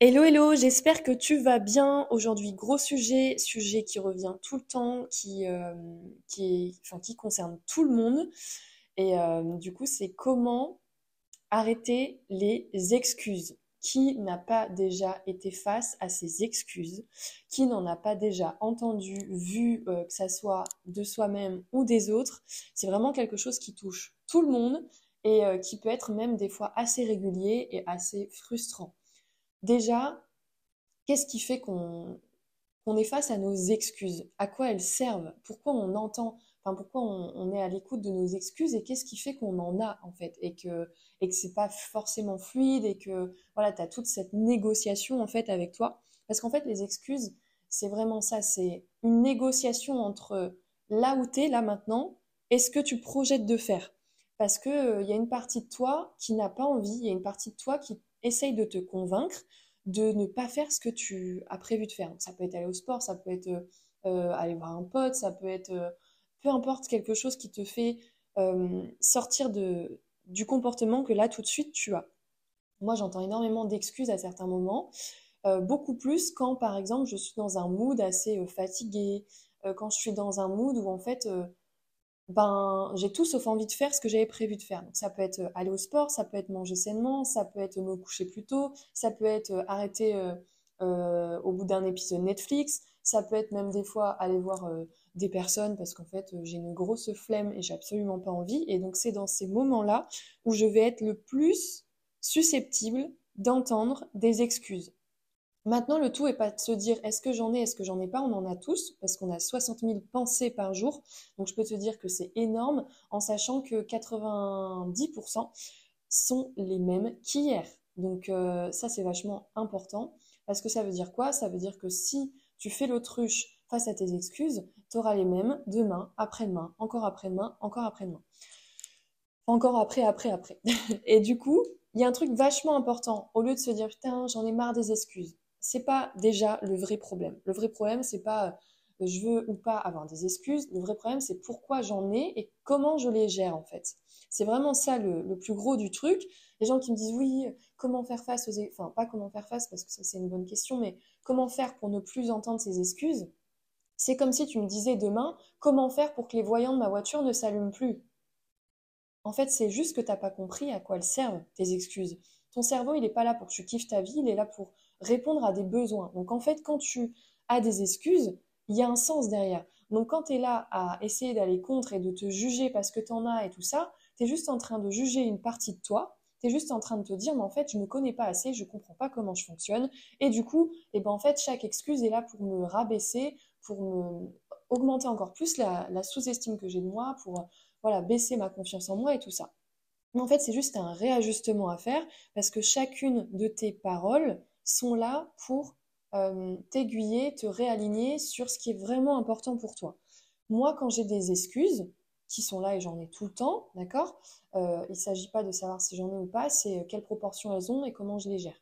Hello, hello, j'espère que tu vas bien. Aujourd'hui, gros sujet, sujet qui revient tout le temps, qui, euh, qui, est- qui concerne tout le monde. Et euh, du coup, c'est comment arrêter les excuses. Qui n'a pas déjà été face à ces excuses? Qui n'en a pas déjà entendu, vu, euh, que ça soit de soi-même ou des autres? C'est vraiment quelque chose qui touche tout le monde et qui peut être même des fois assez régulier et assez frustrant. Déjà, Qu'est-ce qui fait qu'on est face à nos excuses? À quoi elles servent? Pourquoi on entend, enfin pourquoi on, est à l'écoute de nos excuses et qu'est-ce qui fait qu'on en a en fait? Et que et que c'est pas forcément fluide et que voilà, tu as toute cette négociation en fait avec toi parce qu'en fait les excuses, c'est vraiment ça, c'est une négociation entre là où tu es là maintenant et ce que tu projettes de faire. Parce que euh, il y a une partie de toi qui n'a pas envie, il y a une partie de toi qui essaye de te convaincre de ne pas faire ce que tu as prévu de faire. Ça peut être aller au sport, ça peut être euh, aller voir un pote, ça peut être euh, peu importe quelque chose qui te fait euh, sortir du comportement que là tout de suite tu as. Moi j'entends énormément d'excuses à certains moments, beaucoup plus quand par exemple je suis dans un mood assez fatigué, quand je suis dans un mood où en fait ben, j'ai tout sauf envie de faire ce que j'avais prévu de faire. Donc, ça peut être euh, aller au sport, ça peut être manger sainement, ça peut être me coucher plus tôt, ça peut être euh, arrêter euh, au bout d'un épisode Netflix, ça peut être même des fois aller voir des personnes parce qu'en fait j'ai une grosse flemme et j'ai absolument pas envie. Et donc c'est dans ces moments-là où je vais être le plus susceptible d'entendre des excuses. Maintenant, le tout est pas de se dire est-ce que j'en ai, est-ce que j'en ai pas, on en a tous, parce qu'on a 60 000 pensées par jour. Donc je peux te dire que c'est énorme, en sachant que 90% sont les mêmes qu'hier. Donc euh, ça, c'est vachement important, parce que ça veut dire quoi? Ça veut dire que si tu fais l'autruche face à tes excuses, tu auras les mêmes demain, après-demain, encore après-demain, encore après-demain. Encore après, après, après. Et du coup, il y a un truc vachement important. Au lieu de se dire, putain, j'en ai marre des excuses. C'est pas déjà le vrai problème. Le vrai problème, c'est pas euh, je veux ou pas avoir des excuses. Le vrai problème, c'est pourquoi j'en ai et comment je les gère, en fait. C'est vraiment ça le, plus gros du truc. Les gens qui me disent, oui, comment faire face aux... e- Enfin, pas comment faire face, parce que ça, c'est une bonne question, mais comment faire pour ne plus entendre ces excuses? C'est comme si tu me disais demain, comment faire pour que les voyants de ma voiture ne s'allument plus? En fait, c'est juste que t'as pas compris à quoi elles servent, tes excuses. Ton cerveau, il n'est pas là pour que tu kiffes ta vie, il est là pour répondre à des besoins. Donc en fait, quand tu as des excuses, il y a un sens derrière. Donc quand tu es là à essayer d'aller contre et de te juger parce que tu en as et tout ça, tu es juste en train de juger une partie de toi. Tu es juste en train de te dire, mais en fait, je ne me connais pas assez, je ne comprends pas comment je fonctionne. Et du coup, eh ben, en fait, chaque excuse est là pour me rabaisser, pour me augmenter encore plus la, la sous-estime que j'ai de moi, pour voilà, baisser ma confiance en moi et tout ça. En fait, c'est juste un réajustement à faire parce que chacune de tes paroles sont là pour t'aiguiller, te réaligner sur ce qui est vraiment important pour toi. Moi, quand j'ai des excuses, qui sont là et j'en ai tout le temps, d'accord Il ne s'agit pas de savoir si j'en ai ou pas, c'est quelle proportion elles ont et comment je les gère.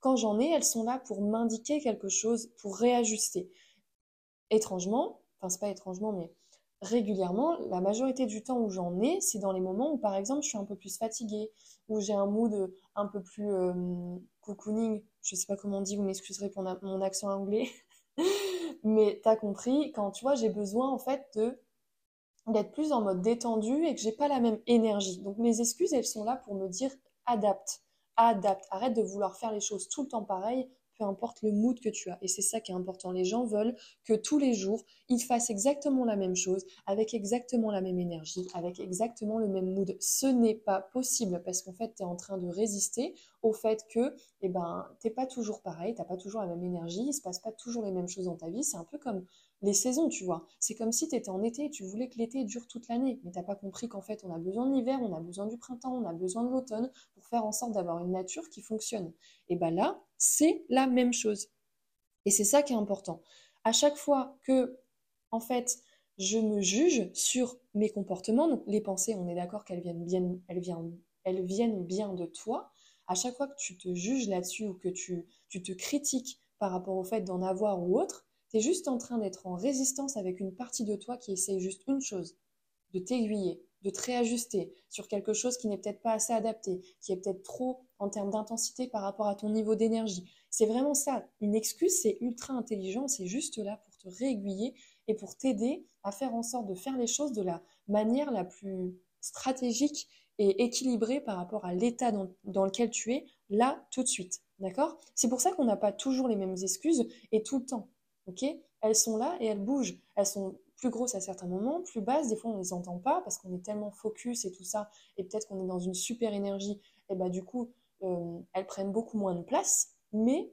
Quand j'en ai, elles sont là pour m'indiquer quelque chose, pour réajuster étrangement, enfin c'est pas étrangement, mais régulièrement, la majorité du temps où j'en ai, c'est dans les moments où par exemple je suis un peu plus fatiguée, où j'ai un mood un peu plus euh, cocooning, je sais pas comment on dit, vous m'excuserez pour mon accent anglais, mais t'as compris, quand tu vois j'ai besoin en fait de d'être plus en mode détendu et que j'ai pas la même énergie. Donc mes excuses, elles sont là pour me dire adapte, adapte, arrête de vouloir faire les choses tout le temps pareil, peu importe le mood que tu as. Et c'est ça qui est important. Les gens veulent que tous les jours, ils fassent exactement la même chose, avec exactement la même énergie, avec exactement le même mood. Ce n'est pas possible parce qu'en fait, tu es en train de résister au fait que eh ben, t'es pas toujours pareil, t'as pas toujours la même énergie, il se passe pas toujours les mêmes choses dans ta vie. C'est un peu comme les saisons, tu vois. C'est comme si tu étais en été et tu voulais que l'été dure toute l'année, mais t'as pas compris qu'en fait on a besoin de l'hiver, on a besoin du printemps, on a besoin de l'automne pour faire en sorte d'avoir une nature qui fonctionne. Et ben là, c'est la même chose. Et c'est ça qui est important. À chaque fois que, en fait, je me juge sur mes comportements, les pensées, on est d'accord qu'elles viennent bien, de toi. À chaque fois que tu te juges là-dessus ou que tu te critiques par rapport au fait d'en avoir ou autre, tu es juste en train d'être en résistance avec une partie de toi qui essaye juste une chose, de t'aiguiller, de te réajuster sur quelque chose qui n'est peut-être pas assez adapté, qui est peut-être trop en termes d'intensité par rapport à ton niveau d'énergie. C'est vraiment ça. Une excuse, c'est ultra intelligent, c'est juste là pour te réaiguiller et pour t'aider à faire en sorte de faire les choses de la manière la plus stratégique et équilibrée par rapport à l'état dans, lequel tu es, là, tout de suite. D'accord? C'est pour ça qu'on n'a pas toujours les mêmes excuses et tout le temps. Ok? Elles sont là et elles bougent. Elles sont plus grosses à certains moments, plus basses. Des fois, on ne les entend pas parce qu'on est tellement focus et tout ça. Et peut-être qu'on est dans une super énergie. Et bah, du coup, euh, elles prennent beaucoup moins de place. Mais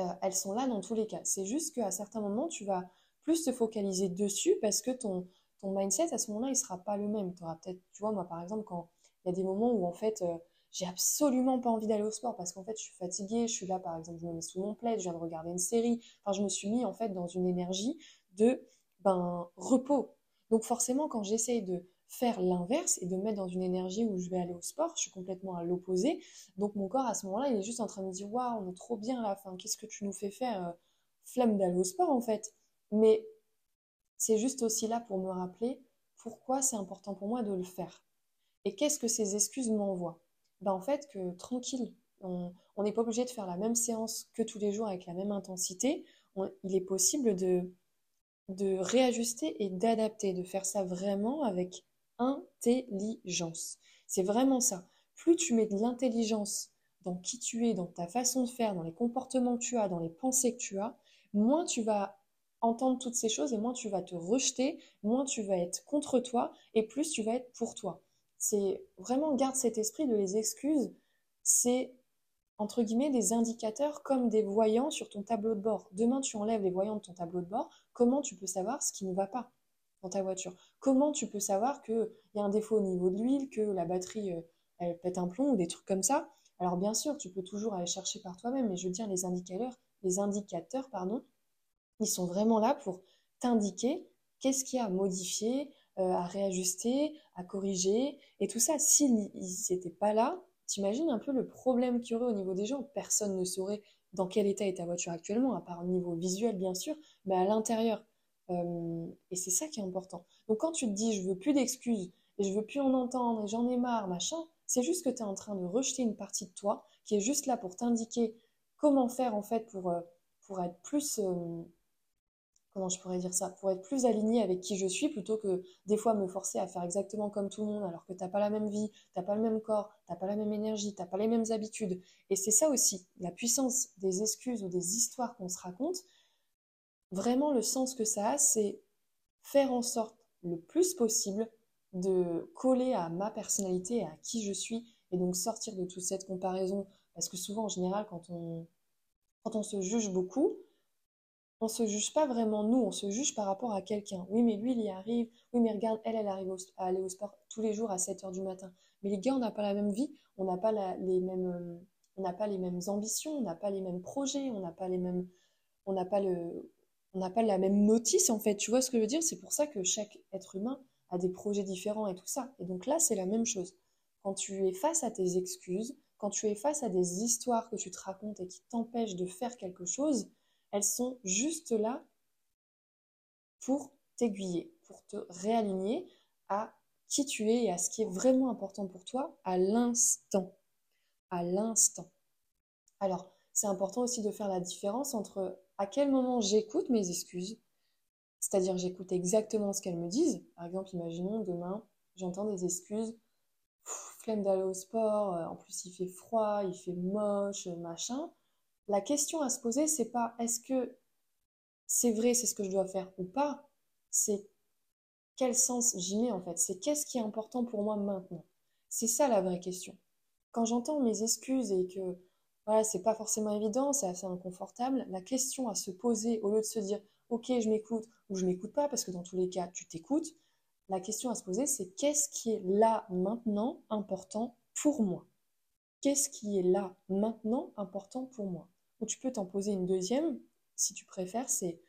euh, elles sont là dans tous les cas. C'est juste qu'à certains moments, tu vas plus te focaliser dessus parce que ton, ton mindset à ce moment-là, il sera pas le même. Tu peut-être, tu vois, moi par exemple, quand il y a des moments où en fait, euh, j'ai absolument pas envie d'aller au sport parce qu'en fait, je suis fatiguée, je suis là par exemple, je me mets sous mon plaid, je viens de regarder une série. Enfin, je me suis mis en fait dans une énergie de ben, repos. Donc forcément, quand j'essaye de faire l'inverse et de me mettre dans une énergie où je vais aller au sport, je suis complètement à l'opposé. Donc mon corps à ce moment-là, il est juste en train de me dire waouh, on est trop bien là, enfin, qu'est-ce que tu nous fais faire euh, Flemme d'aller au sport en fait? Mais c'est juste aussi là pour me rappeler pourquoi c'est important pour moi de le faire. Et qu'est-ce que ces excuses m'envoient? Ben, En fait, que tranquille, on n'est pas obligé de faire la même séance que tous les jours avec la même intensité. il est possible de, de réajuster et d'adapter, de faire ça vraiment avec intelligence. C'est vraiment ça. Plus tu mets de l'intelligence dans qui tu es, dans ta façon de faire, dans les comportements que tu as, dans les pensées que tu as, moins tu vas entendre toutes ces choses et moins tu vas te rejeter, moins tu vas être contre toi et plus tu vas être pour toi. C'est vraiment garde cet esprit de les excuses, c'est entre guillemets des indicateurs comme des voyants sur ton tableau de bord. Demain tu enlèves les voyants de ton tableau de bord, comment tu peux savoir ce qui ne va pas dans ta voiture? Comment tu peux savoir qu'il y a un défaut au niveau de l'huile, que la batterie euh, elle pète un plomb ou des trucs comme ça? Alors bien sûr, tu peux toujours aller chercher par toi-même, mais je veux dire les indicateurs, les indicateurs pardon, ils sont vraiment là pour t'indiquer qu'est-ce qu'il y a à modifier, à réajuster, à corriger. Et tout ça, s'ils n'étaient pas là, t'imagines un peu le problème qu'il y aurait au niveau des gens. Personne ne saurait dans quel état est ta voiture actuellement, à part au niveau visuel bien sûr, mais à l'intérieur. Euh, et c'est ça qui est important. Donc quand tu te dis je veux plus d'excuses et je veux plus en entendre et j'en ai marre, machin, c'est juste que tu es en train de rejeter une partie de toi qui est juste là pour t'indiquer comment faire en fait pour, euh, pour être plus comment je pourrais dire ça, pour être plus aligné avec qui je suis plutôt que des fois me forcer à faire exactement comme tout le monde alors que t'as pas la même vie, t'as pas le même corps, t'as pas la même énergie, t'as pas les mêmes habitudes. Et c'est ça aussi, la puissance des excuses ou des histoires qu'on se raconte. Vraiment, le sens que ça a, c'est faire en sorte le plus possible de coller à ma personnalité à qui je suis et donc sortir de toute cette comparaison parce que souvent en général quand on quand on se juge beaucoup on se juge pas vraiment nous, on se juge par rapport à quelqu'un. Oui, mais lui, il y arrive. Oui, mais regarde, elle, elle arrive à aller au sport tous les jours à 7 heures du matin. Mais les gars, on n'a pas la même vie, on n'a pas les mêmes, euh, on n'a pas les mêmes ambitions, on n'a pas les mêmes projets, on n'a pas les mêmes, on n'a pas le, on n'a pas la même notice en fait. Tu vois ce que je veux dire? C'est pour ça que chaque être humain a des projets différents et tout ça. Et donc là, c'est la même chose. Quand tu es face à tes excuses, quand tu es face à des histoires que tu te racontes et qui t'empêchent de faire quelque chose, elles sont juste là pour t'aiguiller, pour te réaligner à qui tu es et à ce qui est vraiment important pour toi à l'instant. À l'instant. Alors, c'est important aussi de faire la différence entre à quel moment j'écoute mes excuses, c'est-à-dire j'écoute exactement ce qu'elles me disent. Par exemple, imaginons demain, j'entends des excuses, flemme d'aller au sport, euh, en plus il fait froid, il fait moche, machin la question à se poser, c'est pas est-ce que c'est vrai, c'est ce que je dois faire ou pas, c'est quel sens j'y mets en fait, c'est qu'est-ce qui est important pour moi maintenant. C'est ça la vraie question. Quand j'entends mes excuses et que voilà, c'est pas forcément évident, c'est assez inconfortable, la question à se poser au lieu de se dire OK, je m'écoute ou je m'écoute pas parce que dans tous les cas, tu t'écoutes, la question à se poser c'est qu'est-ce qui est là maintenant important pour moi? Qu'est-ce qui est là maintenant important pour moi? Ou tu peux t'en poser une deuxième, si tu préfères, c'est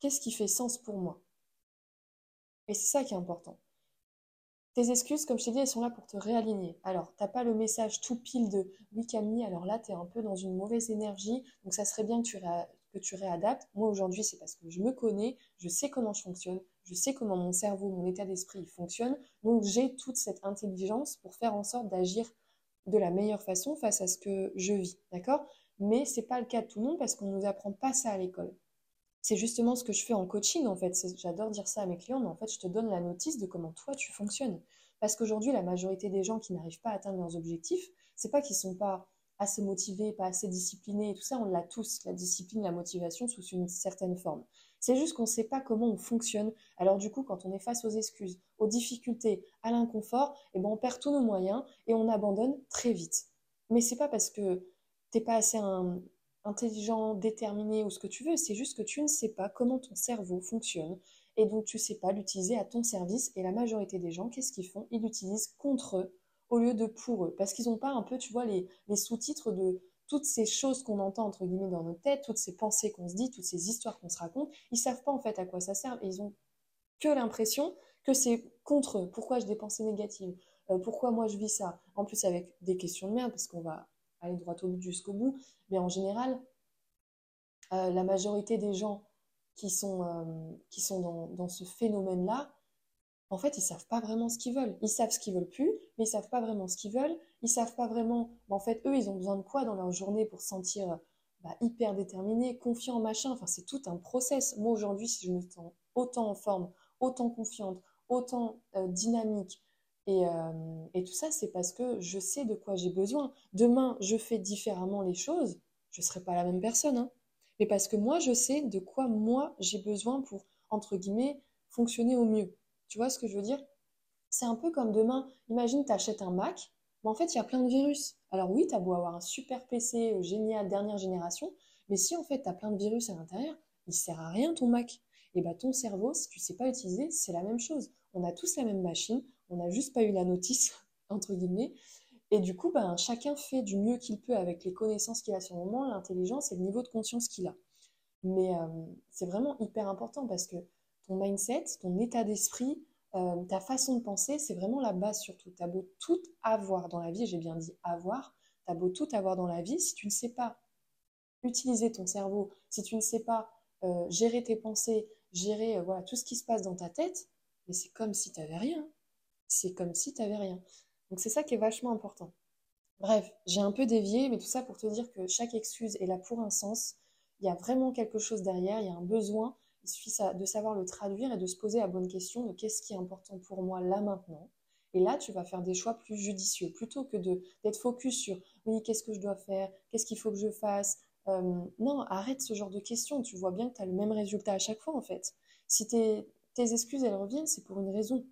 qu'est-ce qui fait sens pour moi? Et c'est ça qui est important. Tes excuses, comme je t'ai dit, elles sont là pour te réaligner. Alors, t'as pas le message tout pile de oui Camille, alors là, tu es un peu dans une mauvaise énergie, donc ça serait bien que tu, que tu réadaptes. Moi, aujourd'hui, c'est parce que je me connais, je sais comment je fonctionne, je sais comment mon cerveau, mon état d'esprit fonctionne, donc j'ai toute cette intelligence pour faire en sorte d'agir de la meilleure façon face à ce que je vis, d'accord? Mais c'est pas le cas de tout le monde parce qu'on nous apprend pas ça à l'école. C'est justement ce que je fais en coaching en fait. J'adore dire ça à mes clients, mais en fait, je te donne la notice de comment toi tu fonctionnes. Parce qu'aujourd'hui, la majorité des gens qui n'arrivent pas à atteindre leurs objectifs, c'est pas qu'ils sont pas assez motivés, pas assez disciplinés et tout ça, on l'a tous, la discipline, la motivation sous une certaine forme. C'est juste qu'on ne sait pas comment on fonctionne. Alors du coup, quand on est face aux excuses, aux difficultés, à l'inconfort, eh ben, on perd tous nos moyens et on abandonne très vite. Mais c'est pas parce que t'es pas assez intelligent, déterminé ou ce que tu veux, c'est juste que tu ne sais pas comment ton cerveau fonctionne et donc tu ne sais pas l'utiliser à ton service. Et la majorité des gens, qu'est-ce qu'ils font? Ils l'utilisent contre eux au lieu de pour eux. Parce qu'ils n'ont pas un peu, tu vois, les sous-titres de toutes ces choses qu'on entend entre guillemets dans nos têtes, toutes ces pensées qu'on se dit, toutes ces histoires qu'on se raconte, ils savent pas en fait à quoi ça sert et ils ont que l'impression que c'est contre eux. Pourquoi j'ai des pensées négatives euh, Pourquoi moi je vis ça? En plus avec des questions de merde parce qu'on va aller droit au but jusqu'au bout. Mais en général, euh, la majorité des gens qui sont, euh, qui sont dans, dans ce phénomène-là, en fait, ils savent pas vraiment ce qu'ils veulent. Ils savent ce qu'ils veulent plus, mais ils savent pas vraiment ce qu'ils veulent. Ils savent pas vraiment, en fait, eux, ils ont besoin de quoi dans leur journée pour se sentir bah, hyper déterminés, confiants, machin. Enfin, c'est tout un process. Moi, aujourd'hui, si je me sens autant en forme, autant confiante, autant euh, dynamique, euh, et, tout ça, c'est parce que je sais de quoi j'ai besoin. Demain, je fais différemment les choses, je ne serai pas la même personne. Hein. Mais parce que moi, je sais de quoi moi j'ai besoin pour, entre guillemets, fonctionner au mieux. Tu vois ce que je veux dire? C'est un peu comme demain, imagine, tu achètes un Mac, mais en fait, il y a plein de virus. Alors oui, tu as beau avoir un super PC euh, génial, dernière génération, mais si en fait, tu as plein de virus à l'intérieur, il sert à rien ton Mac. Et bah ton cerveau, si tu sais pas utiliser, c'est la même chose. On a tous la même machine, on n'a juste pas eu la notice, entre guillemets. Et du coup, ben, chacun fait du mieux qu'il peut avec les connaissances qu'il a sur le moment, l'intelligence et le niveau de conscience qu'il a. Mais euh, c'est vraiment hyper important parce que ton mindset, ton état d'esprit, euh, ta façon de penser, c'est vraiment la base surtout. Tu as beau tout avoir dans la vie, j'ai bien dit avoir, tu as beau tout avoir dans la vie, si tu ne sais pas utiliser ton cerveau, si tu ne sais pas euh, gérer tes pensées, gérer voilà, tout ce qui se passe dans ta tête, mais c'est comme si tu n'avais rien. C'est comme si tu n'avais rien. Donc c'est ça qui est vachement important. Bref, j'ai un peu dévié, mais tout ça pour te dire que chaque excuse est là pour un sens. Il y a vraiment quelque chose derrière, il y a un besoin. Il suffit de savoir le traduire et de se poser la bonne question de qu'est-ce qui est important pour moi là maintenant. Et là, tu vas faire des choix plus judicieux plutôt que d'être focus sur oui, qu'est-ce que je dois faire, qu'est-ce qu'il faut que je fasse? Euh, non, arrête ce genre de questions. Tu vois bien que tu as le même résultat à chaque fois en fait. Si tes, excuses elles reviennent, c'est pour une raison.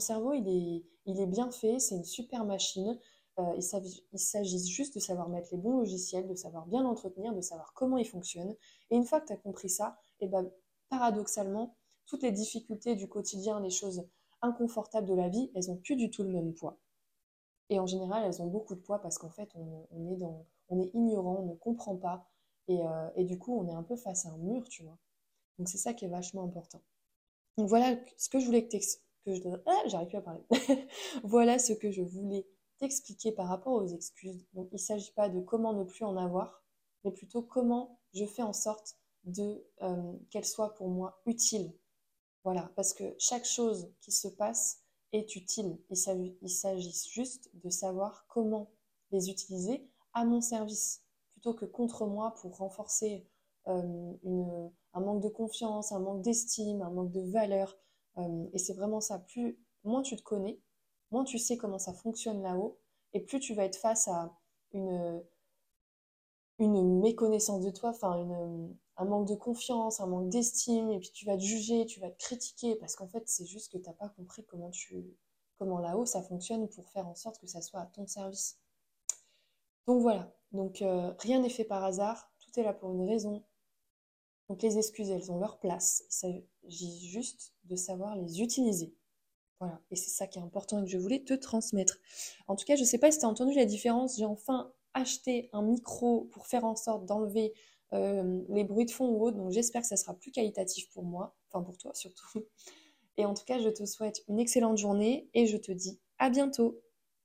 Cerveau il est, il est bien fait, c'est une super machine. Euh, il s'agit juste de savoir mettre les bons logiciels, de savoir bien l'entretenir, de savoir comment il fonctionne. Et une fois que tu as compris ça, et eh ben, paradoxalement, toutes les difficultés du quotidien, les choses inconfortables de la vie, elles n'ont plus du tout le même poids. Et en général, elles ont beaucoup de poids parce qu'en fait, on, est dans, on est ignorant, on ne comprend pas. Euh, et, du coup, on est un peu face à un mur, tu vois. Donc c'est ça qui est vachement important. Donc voilà ce que je voulais que, Ah, voilà ce que je voulais t'expliquer par rapport aux excuses. Donc il ne s'agit pas de comment ne plus en avoir, mais plutôt comment je fais en sorte euh, qu'elle soit pour moi utile. Voilà, parce que chaque chose qui se passe est utile. Il s'agit juste de savoir comment les utiliser à mon service, plutôt que contre moi pour renforcer euh, un manque de confiance, un manque d'estime, un manque de valeur. Euh, et c'est vraiment ça. Plus moins tu te connais, moins tu sais comment ça fonctionne là-haut, et plus tu vas être face à une, une méconnaissance de toi, enfin un manque de confiance, un manque d'estime, et puis tu vas te juger, tu vas te critiquer, parce qu'en fait, c'est juste que tu n'as pas compris comment, tu, comment là-haut ça fonctionne pour faire en sorte que ça soit à ton service. Donc voilà, donc euh, rien n'est fait par hasard, tout est là pour une raison. Donc les excuses, elles ont leur place. S'agit juste de savoir les utiliser. Voilà, et c'est ça qui est important et que je voulais te transmettre. En tout cas, je ne sais pas si tu as entendu la différence. J'ai enfin acheté un micro pour faire en sorte d'enlever euh, les bruits de fond ou autres. Donc j'espère que ça sera plus qualitatif pour moi, enfin pour toi surtout. Et en tout cas, je te souhaite une excellente journée et je te dis à bientôt.